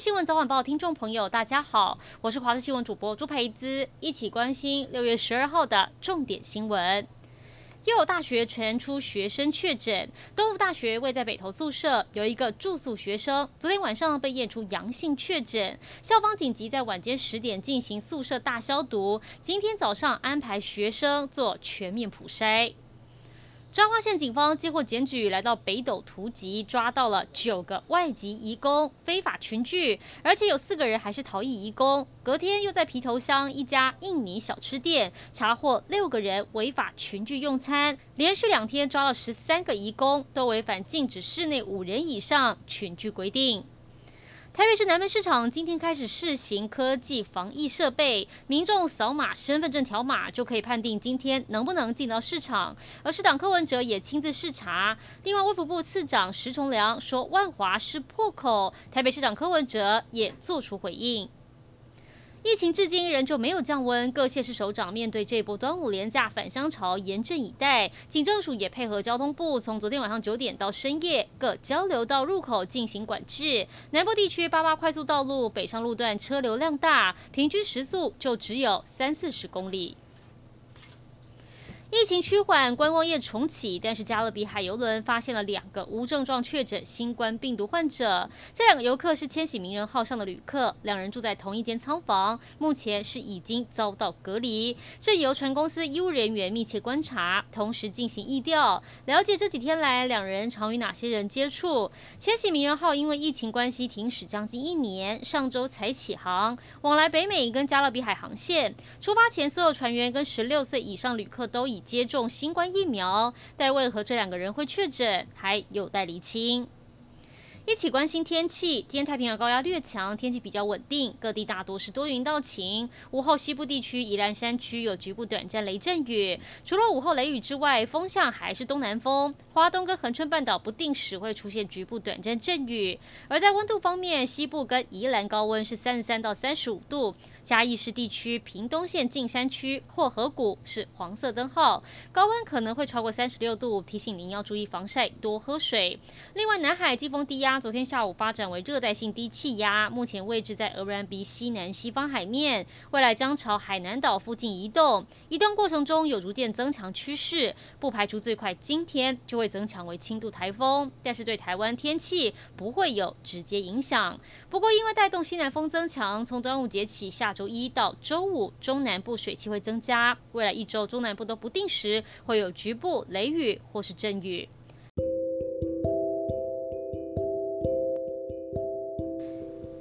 新闻早晚报听众朋友，大家好，我是华视新闻主播朱培姿，一起关心六月十二号的重点新闻。又有大学传出学生确诊，东吴大学位在北投宿舍有一个住宿学生，昨天晚上被验出阳性确诊，校方紧急在晚间十点进行宿舍大消毒，今天早上安排学生做全面普筛。彰化县警方接获检举，来到北斗图集，抓到了九个外籍移工非法群聚，而且有四个人还是逃逸移工。隔天又在皮头乡一家印尼小吃店查获六个人违法群聚用餐，连续两天抓了十三个移工，都违反禁止室内五人以上群聚规定。台北市南门市场今天开始试行科技防疫设备，民众扫码身份证条码就可以判定今天能不能进到市场。而市长柯文哲也亲自视察。另外，卫福部次长石崇良说万华是破口，台北市长柯文哲也做出回应。疫情至今仍旧没有降温，各县市首长面对这波端午连假返乡潮严阵以待。警政署也配合交通部，从昨天晚上九点到深夜，各交流道入口进行管制。南部地区八八快速道路北上路段车流量大，平均时速就只有三四十公里。疫情趋缓，观光业重启，但是加勒比海游轮发现了两个无症状确诊新冠病毒患者。这两个游客是千禧名人号上的旅客，两人住在同一间舱房，目前是已经遭到隔离。这游船公司医务人员密切观察，同时进行疫调，了解这几天来两人常与哪些人接触。千禧名人号因为疫情关系停驶将近一年，上周才启航，往来北美跟加勒比海航线。出发前，所有船员跟十六岁以上旅客都已接种新冠疫苗，但为何这两个人会确诊，还有待厘清。一起关心天气，今天太平洋高压略强，天气比较稳定，各地大多是多云到晴。午后西部地区、宜兰山区有局部短暂雷阵雨。除了午后雷雨之外，风向还是东南风。花东跟恒春半岛不定时会出现局部短暂阵雨。而在温度方面，西部跟宜兰高温是三十三到三十五度。嘉义市地区、屏东县近山区、霍河谷是黄色灯号，高温可能会超过三十六度，提醒您要注意防晒，多喝水。另外，南海季风低压昨天下午发展为热带性低气压，目前位置在鹅銮鼻西南西方海面，未来将朝海南岛附近移动，移动过程中有逐渐增强趋势，不排除最快今天就会增强为轻度台风，但是对台湾天气不会有直接影响。不过，因为带动西南风增强，从端午节起下。周一到周五，中南部水汽会增加。未来一周，中南部都不定时会有局部雷雨或是阵雨。